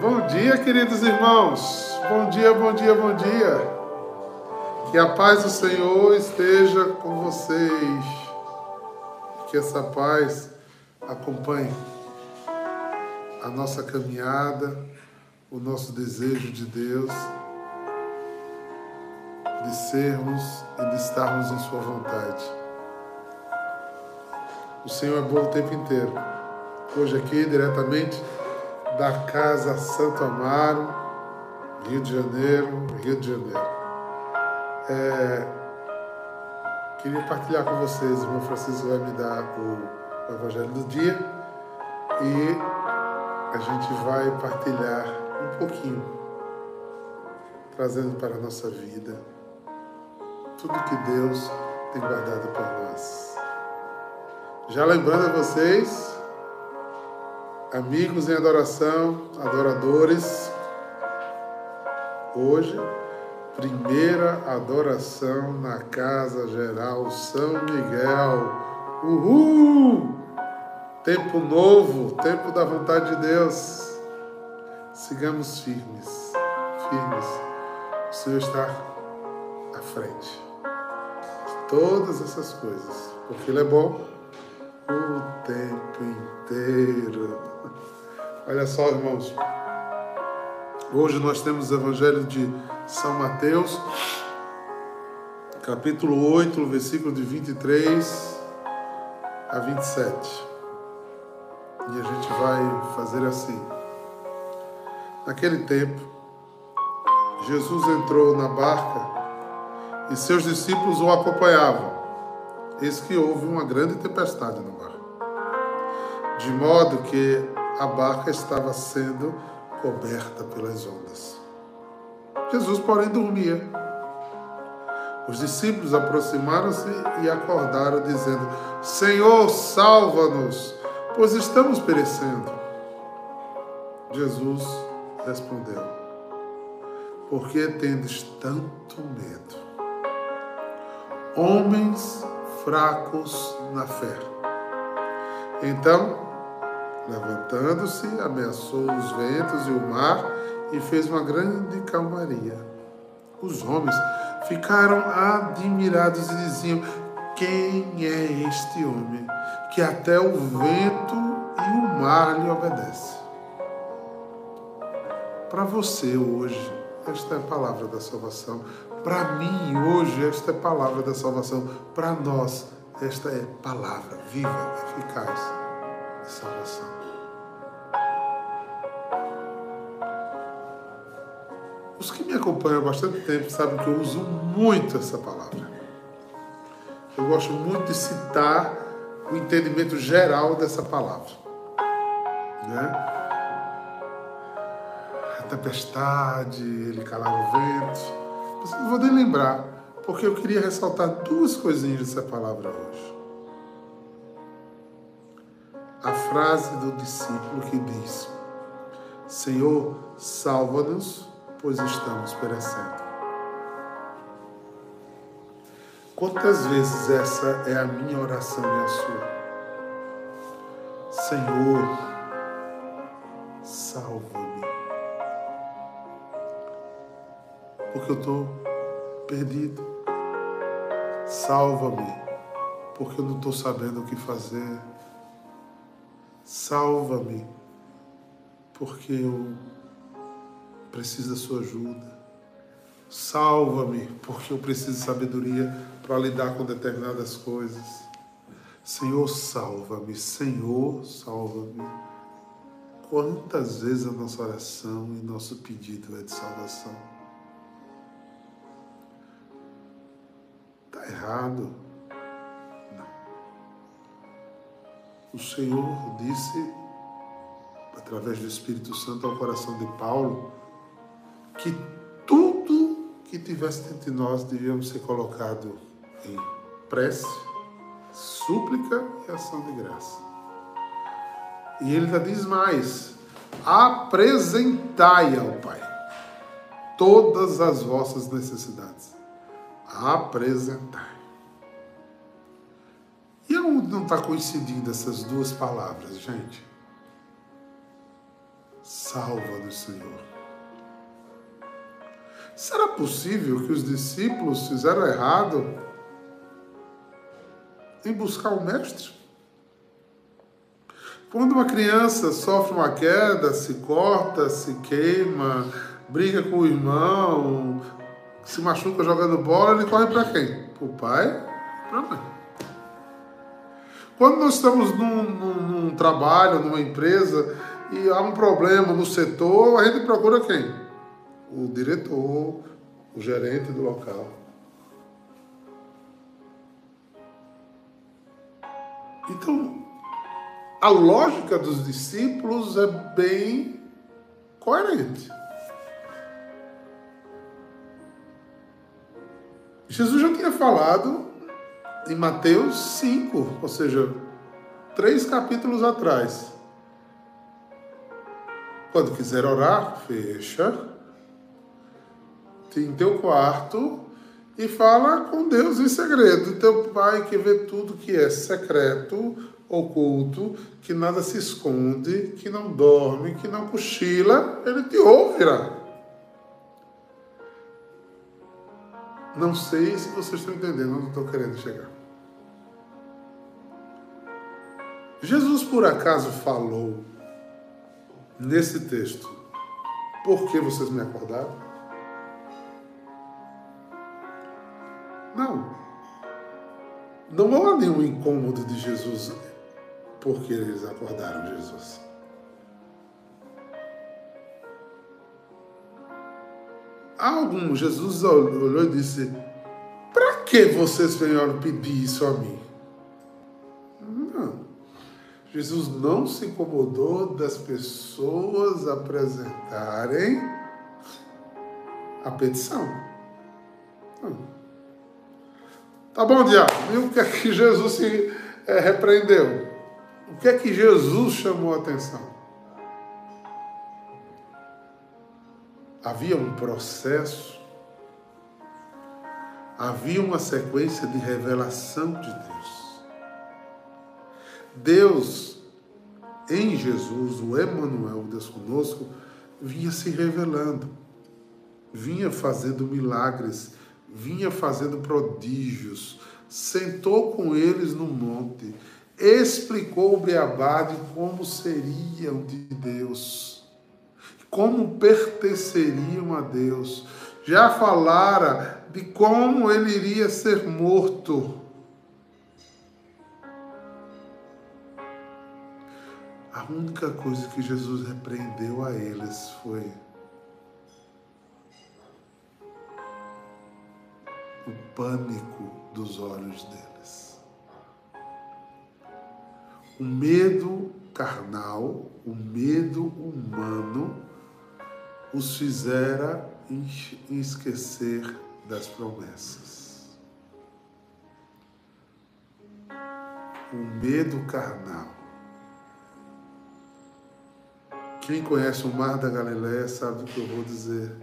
Bom dia, queridos irmãos. Bom dia, bom dia, bom dia. Que a paz do Senhor esteja com vocês. Que essa paz acompanhe a nossa caminhada, o nosso desejo de Deus de sermos e de estarmos em Sua vontade. O Senhor é bom o tempo inteiro. Hoje aqui, diretamente da Casa Santo Amaro, Rio de Janeiro, Rio de Janeiro. É, queria partilhar com vocês, o irmão Francisco vai me dar o Evangelho do dia e a gente vai partilhar um pouquinho, trazendo para a nossa vida tudo que Deus tem guardado para nós. Já lembrando a vocês amigos em adoração, adoradores. Hoje, primeira adoração na Casa Geral São Miguel. Uhul! Tempo novo, tempo da vontade de Deus. Sigamos firmes, firmes. O Senhor está à frente de todas essas coisas, porque Ele é bom o tempo inteiro. Olha só, irmãos. Hoje nós temos o Evangelho de São Mateus, capítulo 8, versículo de 23 a 27. E a gente vai fazer assim. Naquele tempo, Jesus entrou na barca e seus discípulos o acompanhavam. Eis que houve uma grande tempestade no mar, de modo que a barca estava sendo coberta pelas ondas. Jesus, porém, dormia. Os discípulos aproximaram-se e acordaram, dizendo: Senhor, salva-nos, pois estamos perecendo. Jesus respondeu: Por que tendes tanto medo? Homens fracos na fé. Então, levantando-se, ameaçou os ventos e o mar e fez uma grande calmaria. Os homens ficaram admirados e diziam: Quem é este homem que até o vento e o mar lhe obedecem? Para você hoje, esta é a palavra da salvação. Para mim, hoje, esta é a palavra da salvação. Para nós, esta é palavra viva, eficaz salvação. Os que me acompanham há bastante tempo sabem que eu uso muito essa palavra. Eu gosto muito de citar o entendimento geral dessa palavra. Né? tempestade, ele calar o vento. não vou nem lembrar, porque eu queria ressaltar duas coisinhas dessa palavra hoje. Frase do discípulo que diz: Senhor, salva-nos, pois estamos perecendo. Quantas vezes essa é a minha oração e a sua? Senhor, salva-me. porque eu estou perdido. Salva-me, porque eu não estou sabendo o que fazer. Salva-me, porque eu preciso da sua ajuda. Salva-me, porque eu preciso de sabedoria para lidar com determinadas coisas. Senhor, salva-me. Senhor, salva-me. Quantas vezes a nossa oração e nosso pedido é de salvação? errado. O Senhor disse, através do Espírito Santo ao coração de Paulo, que tudo que tivesse dentro de nós devíamos ser colocado em prece, súplica e ação de graça. E ele ainda diz mais: apresentai ao Pai todas as vossas necessidades apresentar. Aonde não está coincidindo essas duas palavras, gente? salva-nos, Senhor. Será possível que os discípulos fizeram errado em buscar o Mestre? Quando uma criança sofre uma queda, se corta, se queima, briga com o irmão, se machuca jogando bola, ele corre para quem? Para o pai? Para a mãe. Quando nós estamos num, num, num, trabalho, numa empresa, e há um problema no setor, a gente procura quem? O diretor, o gerente do local. Então, a lógica dos discípulos é bem coerente. Jesus já tinha falado em Mateus 5, ou seja, três capítulos atrás. Quando quiser orar, fecha em teu quarto e fala com Deus em segredo. Teu Pai que vê tudo que é secreto, oculto, que nada se esconde, que não dorme, que não cochila, ele te ouvirá. Não sei se vocês estão entendendo onde estou querendo chegar. Jesus, por acaso, falou nesse texto: Por que vocês me acordaram? Não. Não há nenhum incômodo de Jesus porque eles acordaram Jesus. Algum, Jesus olhou e disse: Para que vocês vieram pedir isso a mim? Jesus não se incomodou das pessoas apresentarem a petição. Não. Tá bom, diabo. E o que é que Jesus se é, repreendeu? O que é que Jesus chamou a atenção? havia um processo, havia uma sequência de revelação de Deus. Deus, em Jesus, o Emmanuel, Deus conosco, vinha se revelando, vinha fazendo milagres, vinha fazendo prodígios, sentou com eles no monte, explicou o beabá de como seriam de Deus como pertenceriam a Deus. Já falara de como ele iria ser morto. Única coisa que Jesus repreendeu a eles foi o pânico dos olhos deles. O medo carnal, o medo humano os fizera esquecer das promessas. O medo carnal. Quem conhece o mar da Galiléia sabe o que eu vou dizer.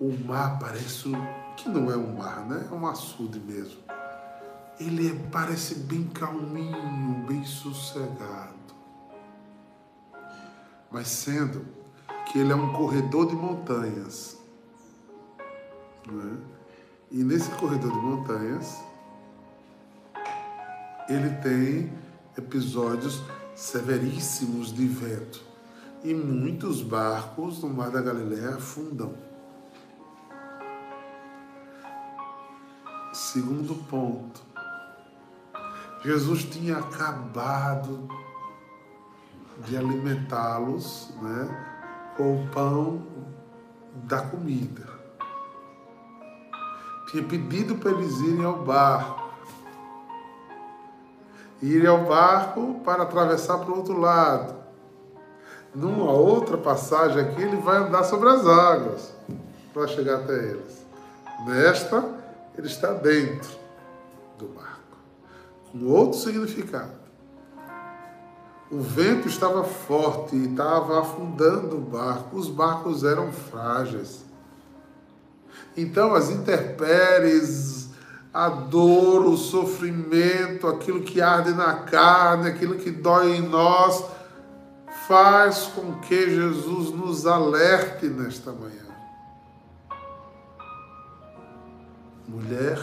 O mar parece que não é um mar, né? É um açude mesmo. Ele é, parece bem calminho, bem sossegado. Mas sendo que ele é um corredor de montanhas. É? E nesse corredor de montanhas, ele tem episódios severíssimos de vento. E muitos barcos no Mar da Galileia afundam. Segundo ponto, Jesus tinha acabado de alimentá-los, né? com o pão da comida. Tinha pedido para eles irem ao barco. Irem ao barco para atravessar para o outro lado. Numa outra passagem aqui, ele vai andar sobre as águas para chegar até eles. Nesta, ele está dentro do barco, com outro significado. O vento estava forte e estava afundando o barco. Os barcos eram frágeis. Então, as intempéries, a dor, o sofrimento, aquilo que arde na carne, aquilo que dói em nós, faz com que Jesus nos alerte nesta manhã. Mulher,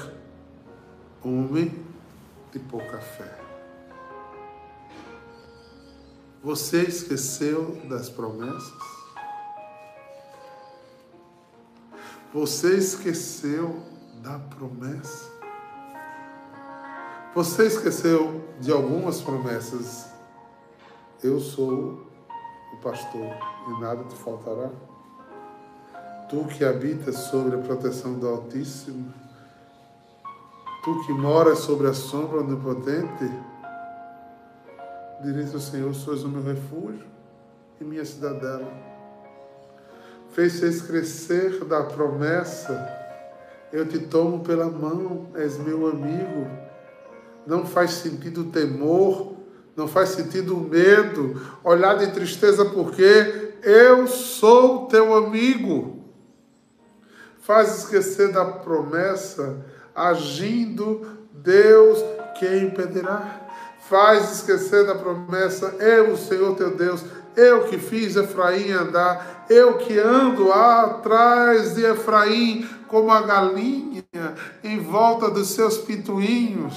homem de pouca fé. Você esqueceu das promessas? Você esqueceu da promessa? Você esqueceu de algumas promessas? Eu sou o pastor e nada te faltará. Tu que habitas sobre a proteção do Altíssimo, tu que moras sobre a sombra onipotente, direito ao Senhor, sois o meu refúgio e minha cidadela. Fez vocês crescer da promessa, eu te tomo pela mão, és meu amigo. Não faz sentido o temor, não faz sentido o medo, olhar de tristeza, porque eu sou teu amigo. Faz esquecer da promessa, agindo Deus que impedirá faz esquecer da promessa, eu, o Senhor teu Deus, eu que fiz Efraim andar, eu que ando atrás de Efraim como a galinha em volta dos seus pintuinhos.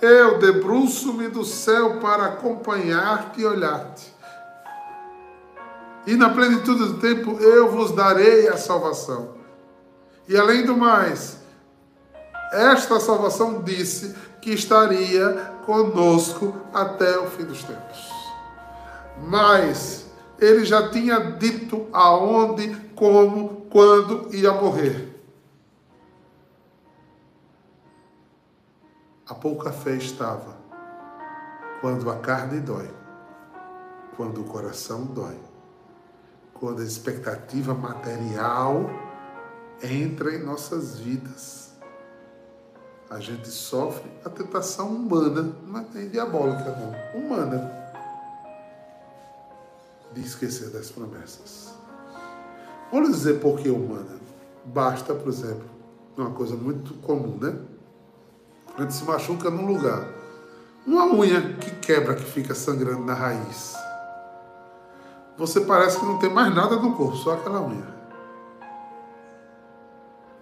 Eu debruço-me do céu para acompanhar-te e olhar-te. E na plenitude do tempo eu vos darei a salvação. E além do mais, esta salvação disse que estaria conosco até o fim dos tempos. Mas ele já tinha dito aonde, como, quando ia morrer. A pouca fé estava quando a carne dói, quando o coração dói, quando a expectativa material entra em nossas vidas a gente sofre a tentação humana, não é nem diabólica, não, humana, de esquecer das promessas. Vou lhe dizer por que humana. Basta, por exemplo, uma coisa muito comum, né? A gente se machuca num lugar. Uma unha que quebra, que fica sangrando na raiz. Você parece que não tem mais nada no corpo, só aquela unha.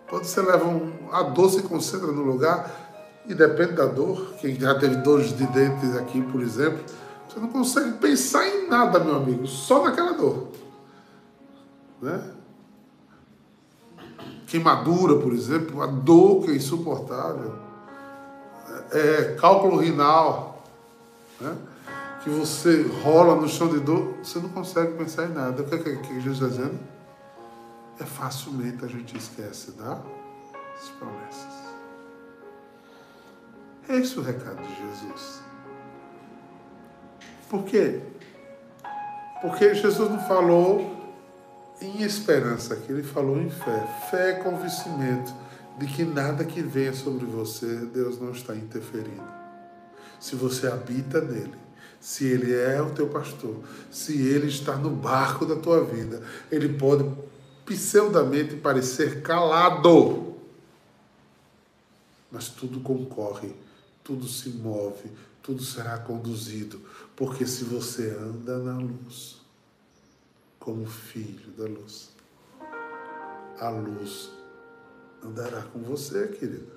Quando você leva um, a dor se concentra no lugar e depende da dor. Quem já teve dores de dentes aqui, por exemplo, você não consegue pensar em nada, meu amigo, só naquela dor. Né? Queimadura, por exemplo, a dor que é insuportável. É, cálculo renal, né? que você rola no chão de dor, você não consegue pensar em nada. O que, é que, que Jesus está dizendo? é facilmente a gente esquece das promessas. É esse o recado de Jesus. Por quê? Porque Jesus não falou em esperança aqui, ele falou em fé. Fé é convencimento de que nada que venha sobre você, Deus não está interferindo. Se você habita nele, se ele é o teu pastor, se ele está no barco da tua vida, ele pode pseudamente parecer calado. Mas tudo concorre, tudo se move, tudo será conduzido, porque se você anda na luz, como filho da luz, a luz andará com você, querida.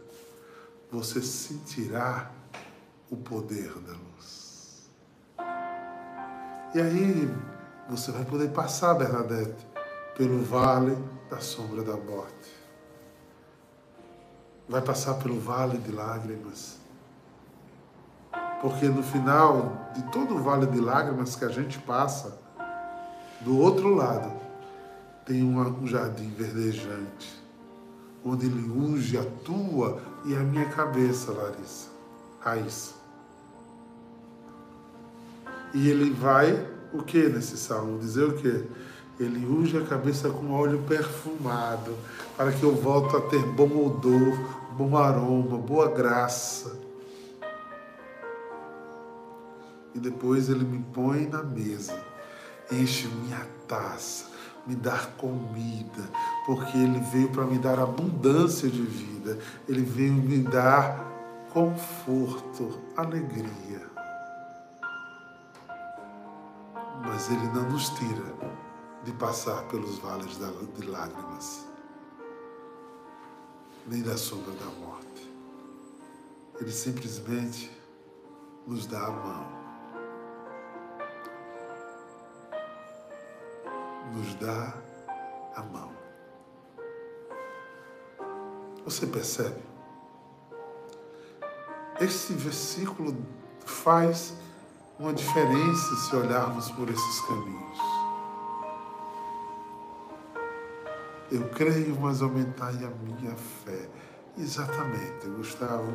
Você sentirá o poder da luz. E aí você vai poder passar, Bernadette, pelo vale da sombra da morte. Vai passar pelo vale de lágrimas. Porque no final de todo o vale de lágrimas que a gente passa, do outro lado, tem um jardim verdejante, onde ele unge a tua e a minha cabeça, Larissa, Raíssa. E ele vai, o que nesse salmo? Dizer o quê? Ele unge a cabeça com óleo perfumado, para que eu volte a ter bom odor, bom aroma, boa graça. E depois ele me põe na mesa, enche minha taça, me dar comida, porque ele veio para me dar abundância de vida, ele veio me dar conforto, alegria. mas Ele não nos tira de passar pelos vales de lágrimas, nem da sombra da morte. Ele simplesmente nos dá a mão. Nos dá a mão. Você percebe? Esse versículo faz uma diferença se olharmos por esses caminhos. Eu creio, mas aumentai a minha fé. Exatamente, Gustavo.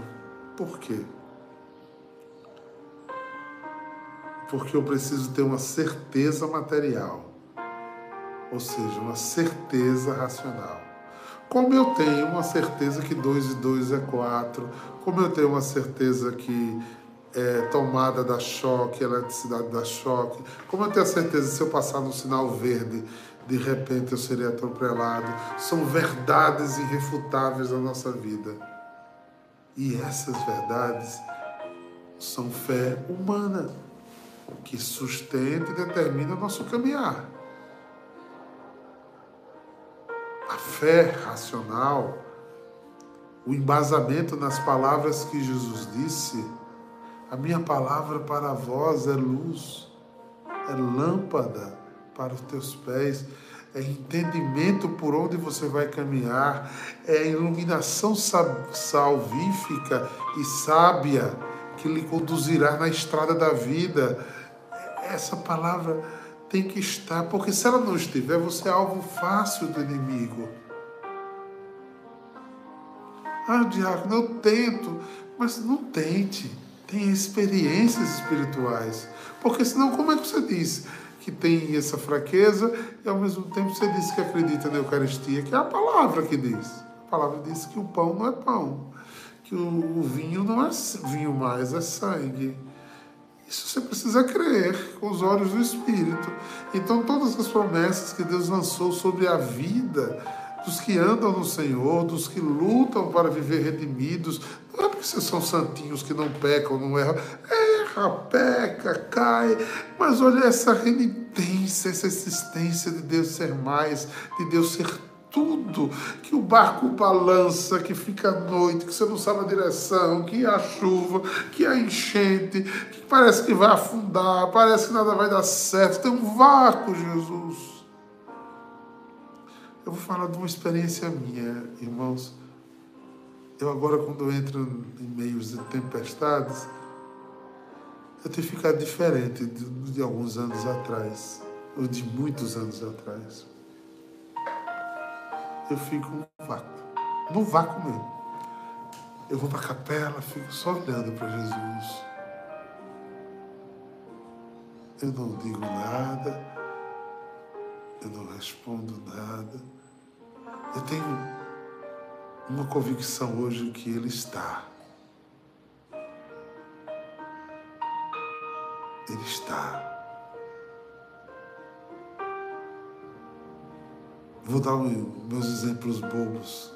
Por quê? Porque eu preciso ter uma certeza material, ou seja, uma certeza racional. Como eu tenho uma certeza que 2 e 2 é 4, como eu tenho uma certeza que é, tomada da choque, eletricidade da choque, como eu tenho a certeza se eu passar no sinal verde de repente eu serei atropelado. São verdades irrefutáveis da nossa vida. E essas verdades são fé humana, que sustenta e determina o nosso caminhar. A fé racional, o embasamento nas palavras que Jesus disse, a minha palavra para vós é luz, é lâmpada para os teus pés, é entendimento por onde você vai caminhar, é iluminação salvífica e sábia que lhe conduzirá na estrada da vida. Essa palavra tem que estar, porque se ela não estiver, você é alvo fácil do inimigo. Ah, diácono, eu tento, mas não tente. Tenha experiências espirituais. Porque senão, como é que você diz? que tem essa fraqueza e ao mesmo tempo você diz que acredita na Eucaristia, que é a palavra que diz. A palavra diz que o pão não é pão, que o vinho não é vinho mais, é sangue. Isso você precisa crer com os olhos do Espírito. Então, todas as promessas que Deus lançou sobre a vida dos que andam no Senhor, dos que lutam para viver redimidos, não é porque vocês são santinhos que não pecam, não erram. Erra, peca, cai, mas olha essa renitência, essa existência de Deus ser mais, de Deus ser tudo, que o barco balança, que fica à noite, que você não sabe a direção, que há chuva, que há enchente, que parece que vai afundar, parece que nada vai dar certo, tem um vácuo, Jesus. Eu vou falar de uma experiência minha, irmãos. Eu agora, quando entro em meios de tempestades, eu tenho ficado diferente de, de alguns anos atrás, ou de muitos anos atrás. Eu fico no vácuo, no vácuo mesmo. Eu vou para a capela, fico só olhando para Jesus. Eu não digo nada, eu não respondo nada. Eu tenho uma convicção hoje que Ele está. Ele está. Vou dar meus exemplos bobos.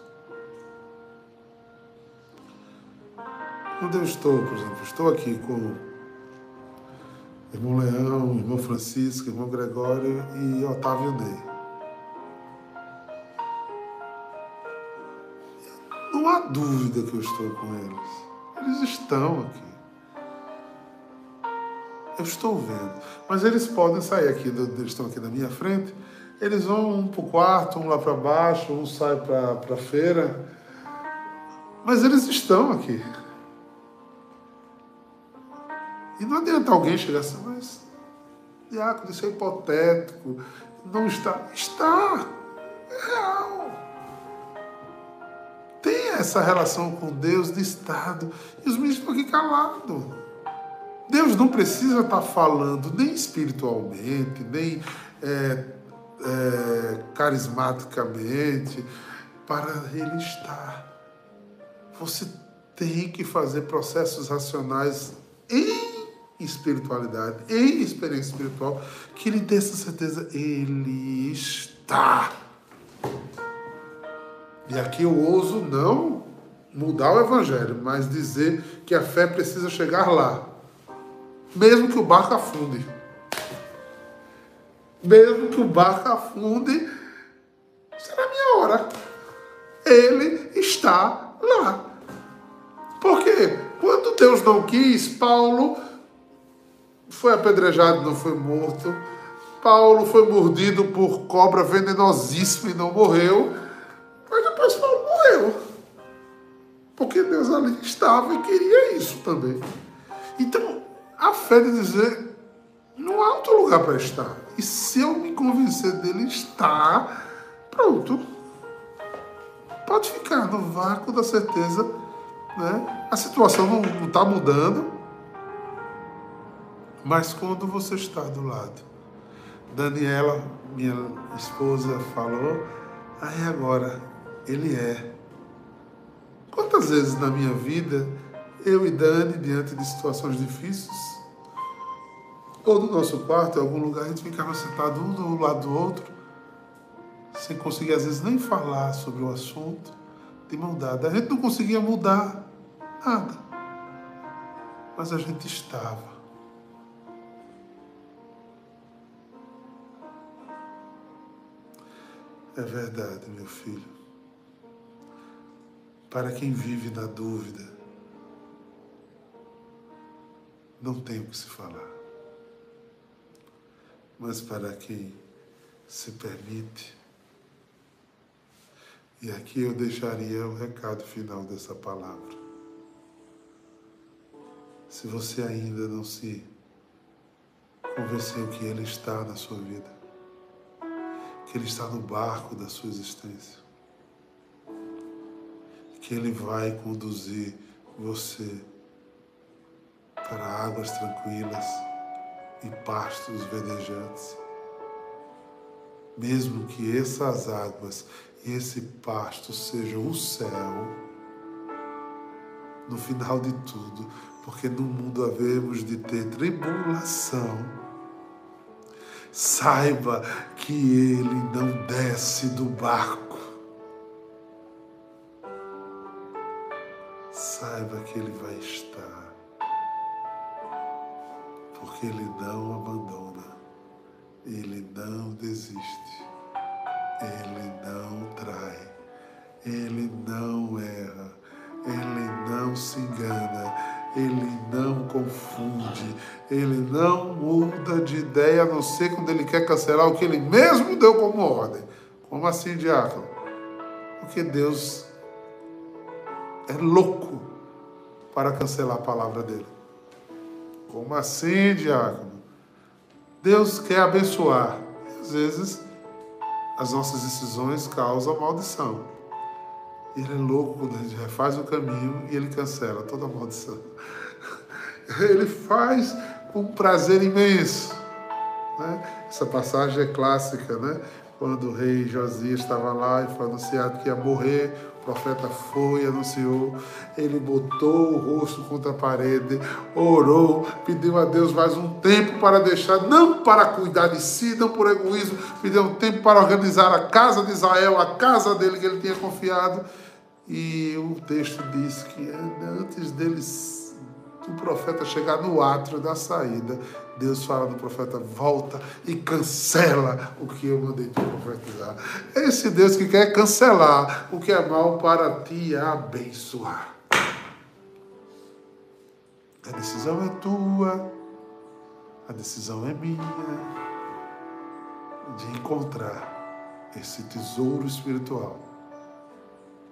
Quando eu estou, por exemplo, estou aqui com o irmão Leão, irmão Francisco, irmão Gregório e Otávio Ney. Não há dúvida que eu estou com eles. Eles estão aqui. Eu estou vendo. Mas eles podem sair aqui, eles estão aqui na minha frente, eles vão um para o quarto, um lá para baixo, um sai para a feira. Mas eles estão aqui. E não adianta alguém chegar assim, mas, Diácono, isso é hipotético. Não está. Está. É real. Tem essa relação com Deus de Estado. E os meninos estão aqui calados. Deus não precisa estar falando nem espiritualmente, nem é, é, carismaticamente, para Ele estar. Você tem que fazer processos racionais em espiritualidade, em experiência espiritual, que lhe dê essa certeza, Ele está. E aqui eu ouso não mudar o Evangelho, mas dizer que a fé precisa chegar lá mesmo que o barco afunde. Mesmo que o barco afunde, será minha hora. Ele está lá. Porque quando Deus não quis, Paulo foi apedrejado, não foi morto. Paulo foi mordido por cobra venenosíssima e não morreu. Mas depois Paulo morreu. Porque Deus ali estava e queria isso também. Então, a fé de dizer, não há outro lugar para estar. E se eu me convencer dele estar, pronto. Pode ficar no vácuo da certeza. Né? A situação não está mudando. Mas quando você está do lado, Daniela, minha esposa, falou, aí agora ele é. Quantas vezes na minha vida eu e Dani, diante de situações difíceis, ou no nosso quarto, em algum lugar, a gente ficava sentado um do lado do outro, sem conseguir às vezes nem falar sobre o assunto, de mão dada. A gente não conseguia mudar nada, mas a gente estava. É verdade, meu filho. Para quem vive na dúvida, não tem o que se falar. Mas para quem se permite, e aqui eu deixaria o recado final dessa palavra. Se você ainda não se convenceu que Ele está na sua vida, que Ele está no barco da sua existência, que Ele vai conduzir você para águas tranquilas e pastos verdejantes. Mesmo que essas águas e esse pasto sejam o céu, no final de tudo, porque no mundo havemos de ter tribulação, saiba que ele não desce do barco. Saiba que ele vai estar porque Ele não abandona, Ele não desiste, Ele não trai, Ele não erra, Ele não se engana, Ele não confunde, Ele não muda de ideia, a não ser quando Ele quer cancelar o que Ele mesmo deu como ordem. Como assim, diácono? Porque Deus é louco para cancelar a palavra dele. Como assim, diácono? Deus quer abençoar. Às vezes as nossas decisões causam maldição. Ele é louco quando a gente refaz o caminho e ele cancela toda a maldição. Ele faz com prazer imenso. Né? Essa passagem é clássica, né? Quando o rei Josias estava lá e foi anunciado que ia morrer, profeta foi, anunciou, ele botou o rosto contra a parede, orou, pediu a Deus mais um tempo para deixar, não para cuidar de si, não por egoísmo, pediu um tempo para organizar a casa de Israel, a casa dele que ele tinha confiado. E o texto diz que antes deles o profeta chegar no átrio da saída, Deus fala do profeta, volta e cancela o que eu mandei te profetizar. É esse Deus que quer cancelar o que é mal para te abençoar. A decisão é tua, a decisão é minha, de encontrar esse tesouro espiritual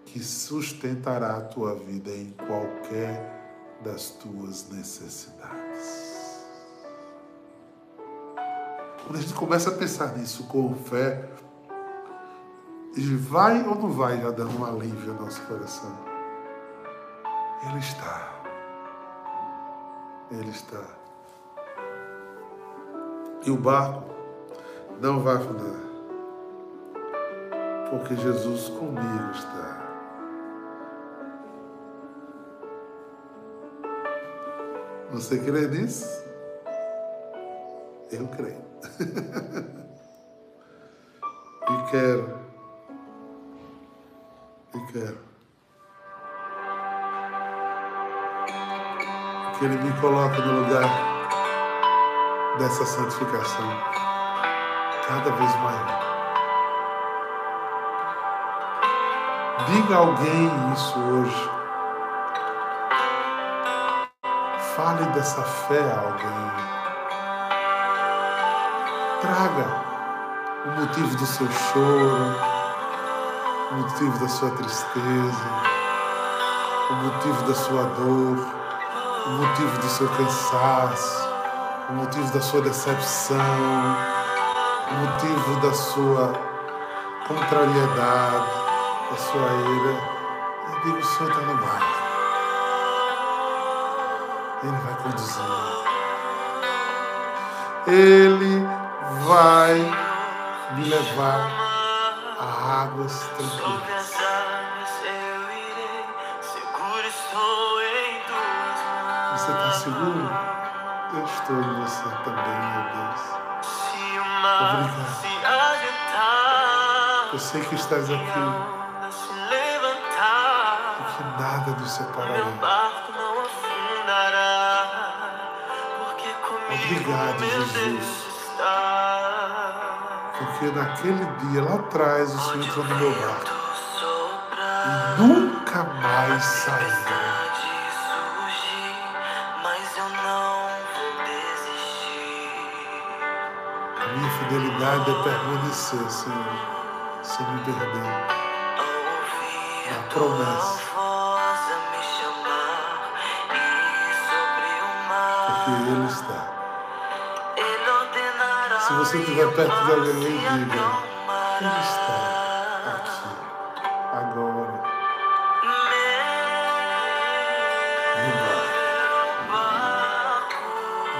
que sustentará a tua vida em qualquer das tuas necessidades. Quando a gente começa a pensar nisso com fé, vai ou não vai já dando um alívio ao nosso coração? Ele está. Ele está. E o barco não vai afundar. Porque Jesus comigo está. Você crê nisso? Eu creio. e quero, e quero que Ele me coloque no lugar dessa santificação. cada vez maior. Diga a alguém isso hoje. Fale dessa fé a alguém. Traga o motivo do seu choro, o motivo da sua tristeza, o motivo da sua dor, o motivo do seu cansaço, o motivo da sua decepção, o motivo da sua contrariedade, da sua ira. Eu digo, o Senhor está no barco. Ele vai conduzir. Ele vai me levar a águas tranquilas. Você está seguro? Eu estou em você também, meu Deus. Obrigado. Eu sei que estás aqui e que nada nos separará. Obrigado, Jesus. Porque naquele dia, lá atrás, o Senhor entrou no meu barco e nunca mais saiu. A minha fidelidade é permanecer, Senhor, sem me perder na promessa. Porque Ele está. Se você estiver perto de alguém, diga: Ele está aqui, agora. No.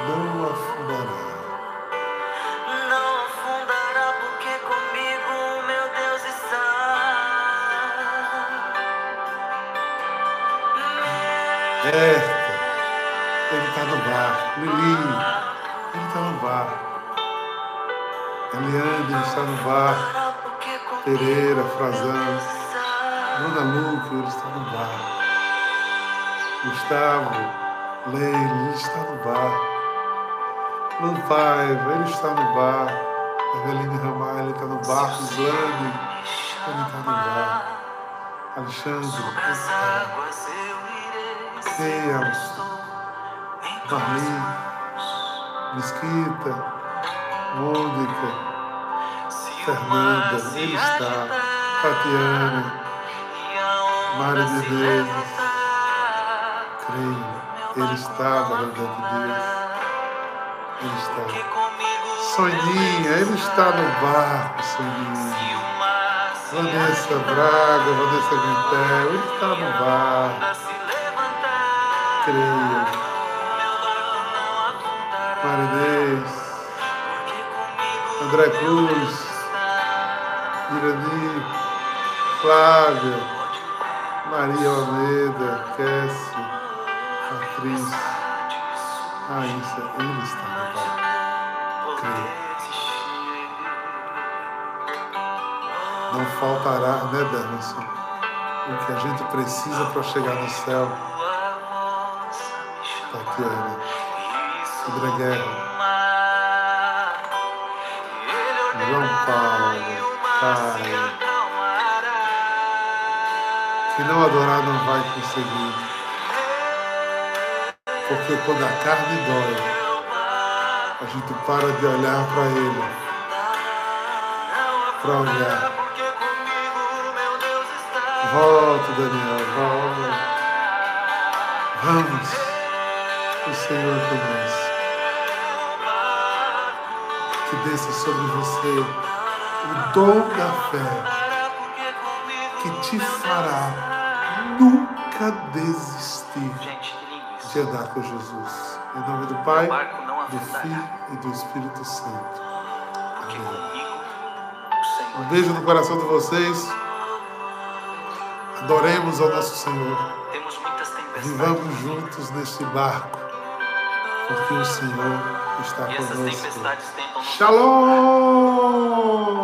Não afundará. Não afundará porque comigo meu Deus está. Berta, ele está no barco. Lili, ele está no barco. Eliane no barco. Pereira, Frazão. Bruna Luque, ele está no barco. Gustavo, Leila, ele está no barco. Luan Paiva, ele está no barco. Eveline Ramalho, ele está no barco. Slane, ele está no barco. Alexandre, ele está. Ceia, Marlene, Mesquita, Mônica, Fernanda, ele está. Tatiana, Mário Menezes, creio, ele está, Barão de Deus. Ele está. Soninha, ele está no barco, Soninha. Vanessa Braga, Vanessa Vintel, ele está no barco. Creia. André Cruz, Irani, Flávia, Maria Almeida, Cassie, Patrícia. Raíssa, ele está no. Creia. Não faltará, né, Dermerson? O que a gente precisa para chegar no céu. Tatiana, André Guerra, João Paulo, Caio. Quem não adorar não vai conseguir. Porque quando a carne dói, a gente para de olhar para Ele. Para olhar. Volta, Daniel, volta. Vamos. O Senhor conosco. Que desça sobre você o dom da fé que te fará nunca desistir de andar com Jesus. Em nome do Pai, do Filho e do Espírito Santo. Amém. Um beijo no coração de vocês. Adoremos ao nosso Senhor. Vivamos juntos neste barco, porque o Senhor está E essas conosco. tempestades tentam nos Shalom!